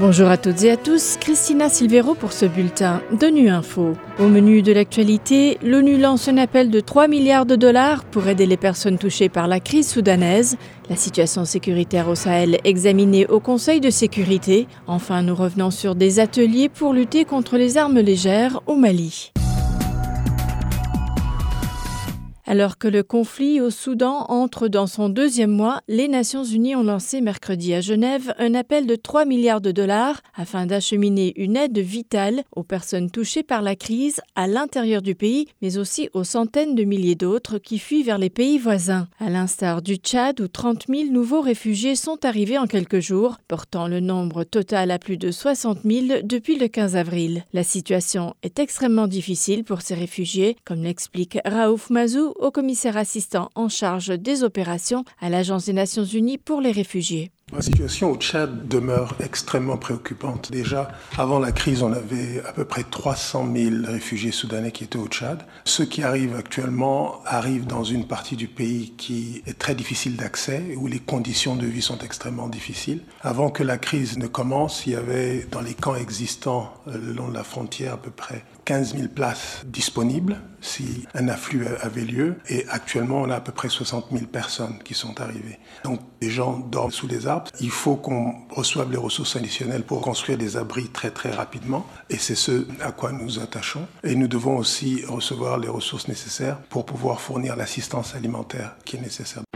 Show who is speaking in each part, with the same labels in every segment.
Speaker 1: Bonjour à toutes et à tous, Christina Silvero pour ce bulletin de Nu Info. Au menu de l'actualité, l'ONU lance un appel de 3 milliards de dollars pour aider les personnes touchées par la crise soudanaise. La situation sécuritaire au Sahel examinée au Conseil de sécurité. Enfin, nous revenons sur des ateliers pour lutter contre les armes légères au Mali. Alors que le conflit au Soudan entre dans son deuxième mois, les Nations Unies ont lancé mercredi à Genève un appel de 3 milliards de dollars afin d'acheminer une aide vitale aux personnes touchées par la crise à l'intérieur du pays, mais aussi aux centaines de milliers d'autres qui fuient vers les pays voisins. À l'instar du Tchad où 30 000 nouveaux réfugiés sont arrivés en quelques jours, portant le nombre total à plus de 60 000 depuis le 15 avril. La situation est extrêmement difficile pour ces réfugiés, comme l'explique Raouf Mazou, au commissaire assistant en charge des opérations à l'Agence des Nations Unies pour les réfugiés.
Speaker 2: La situation au Tchad demeure extrêmement préoccupante. Déjà, avant la crise, on avait à peu près 300 000 réfugiés soudanais qui étaient au Tchad. Ceux qui arrivent actuellement arrivent dans une partie du pays qui est très difficile d'accès, où les conditions de vie sont extrêmement difficiles. Avant que la crise ne commence, il y avait dans les camps existants euh, le long de la frontière à peu près 15 000 places disponibles si un afflux avait lieu. Et actuellement, on a à peu près 60 000 personnes qui sont arrivées. Donc, les gens dorment sous les arbres il faut qu'on reçoive les ressources additionnelles pour construire des abris très très rapidement. Et c'est ce à quoi nous attachons. Et nous devons aussi recevoir les ressources nécessaires pour pouvoir fournir l'assistance alimentaire qui est nécessaire.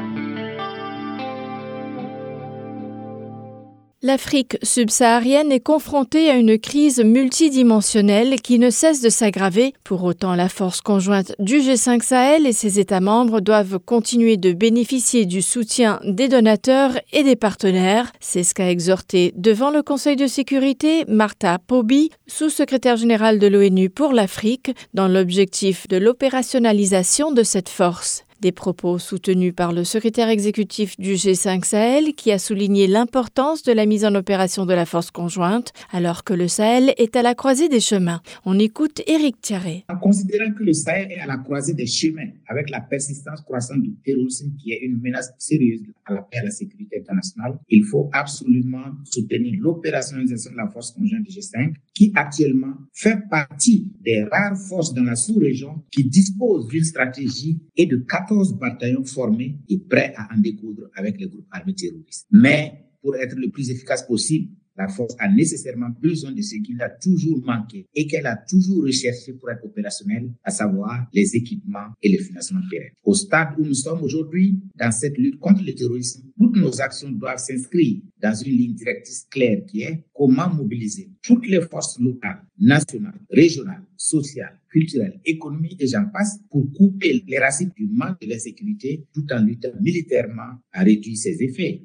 Speaker 1: L'Afrique subsaharienne est confrontée à une crise multidimensionnelle qui ne cesse de s'aggraver. Pour autant, la force conjointe du G5 Sahel et ses États membres doivent continuer de bénéficier du soutien des donateurs et des partenaires. C'est ce qu'a exhorté devant le Conseil de sécurité Martha Poby, sous-secrétaire générale de l'ONU pour l'Afrique, dans l'objectif de l'opérationnalisation de cette force. Des propos soutenus par le secrétaire exécutif du G5 Sahel qui a souligné l'importance de la mise en opération de la force conjointe alors que le Sahel est à la croisée des chemins. On écoute Éric Thierry.
Speaker 3: En considérant que le Sahel est à la croisée des chemins avec la persistance croissante du terrorisme qui est une menace sérieuse à la paix et à la sécurité internationale, il faut absolument soutenir l'opérationnalisation de la force conjointe du G5 qui actuellement fait partie des rares forces dans la sous-région qui disposent d'une stratégie et de 14 14 bataillons formés et prêts à en découdre avec les groupes armés terroristes. Mais pour être le plus efficace possible, la force a nécessairement besoin de ce qu'il a toujours manqué et qu'elle a toujours recherché pour être opérationnelle, à savoir les équipements et les financements pérennes. Au stade où nous sommes aujourd'hui, dans cette lutte contre le terrorisme, toutes nos actions doivent s'inscrire dans une ligne directrice claire qui est comment mobiliser toutes les forces locales, nationales, régionales, sociales, culturelles, économiques et j'en passe pour couper les racines du manque de la sécurité tout en luttant militairement à réduire ses effets.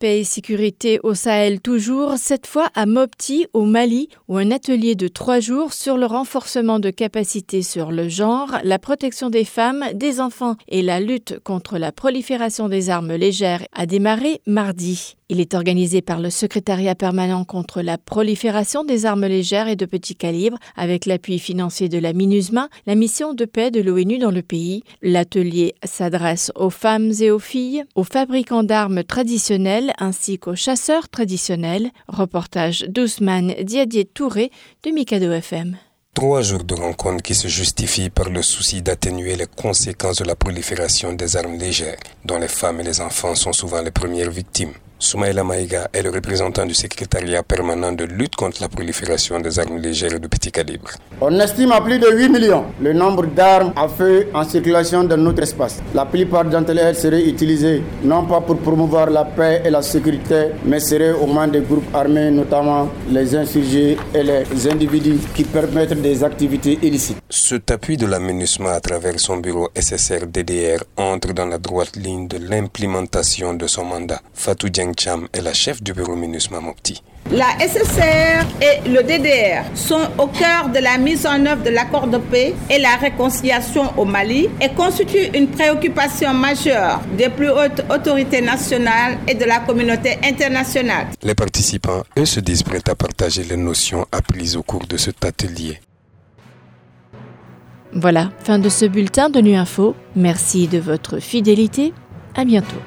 Speaker 1: Paix et sécurité au Sahel toujours, cette fois à Mopti au Mali, où un atelier de trois jours sur le renforcement de capacités sur le genre, la protection des femmes, des enfants et la lutte contre la prolifération des armes légères a démarré mardi. Il est organisé par le Secrétariat permanent contre la prolifération des armes légères et de petit calibre, avec l'appui financier de la MINUSMA, la mission de paix de l'ONU dans le pays. L'atelier s'adresse aux femmes et aux filles, aux fabricants d'armes traditionnelles ainsi qu'aux chasseurs traditionnels. Reportage d'Ousmane Diadier Touré de Mikado FM.
Speaker 4: Trois jours de rencontre qui se justifient par le souci d'atténuer les conséquences de la prolifération des armes légères, dont les femmes et les enfants sont souvent les premières victimes. Soumaïla Maïga est le représentant du secrétariat permanent de lutte contre la prolifération des armes légères et de petit calibre.
Speaker 5: On estime à plus de 8 millions le nombre d'armes à feu en circulation dans notre espace. La plupart d'entre elles seraient utilisées non pas pour promouvoir la paix et la sécurité, mais seraient aux mains des groupes armés, notamment les insurgés et les individus qui permettent des activités illicites.
Speaker 4: Cet appui de la MINUSMA à travers son bureau SSR-DDR entre dans la droite ligne de l'implémentation de son mandat. Fatou Cham est la chef du bureau MINUSMA Mopti.
Speaker 6: La SSR et le DDR sont au cœur de la mise en œuvre de l'accord de paix et la réconciliation au Mali et constituent une préoccupation majeure des plus hautes autorités nationales et de la communauté internationale.
Speaker 4: Les participants, eux, se disent prêts à partager les notions apprises au cours de cet atelier.
Speaker 1: Voilà, fin de ce bulletin de Nu Info. Merci de votre fidélité. À bientôt.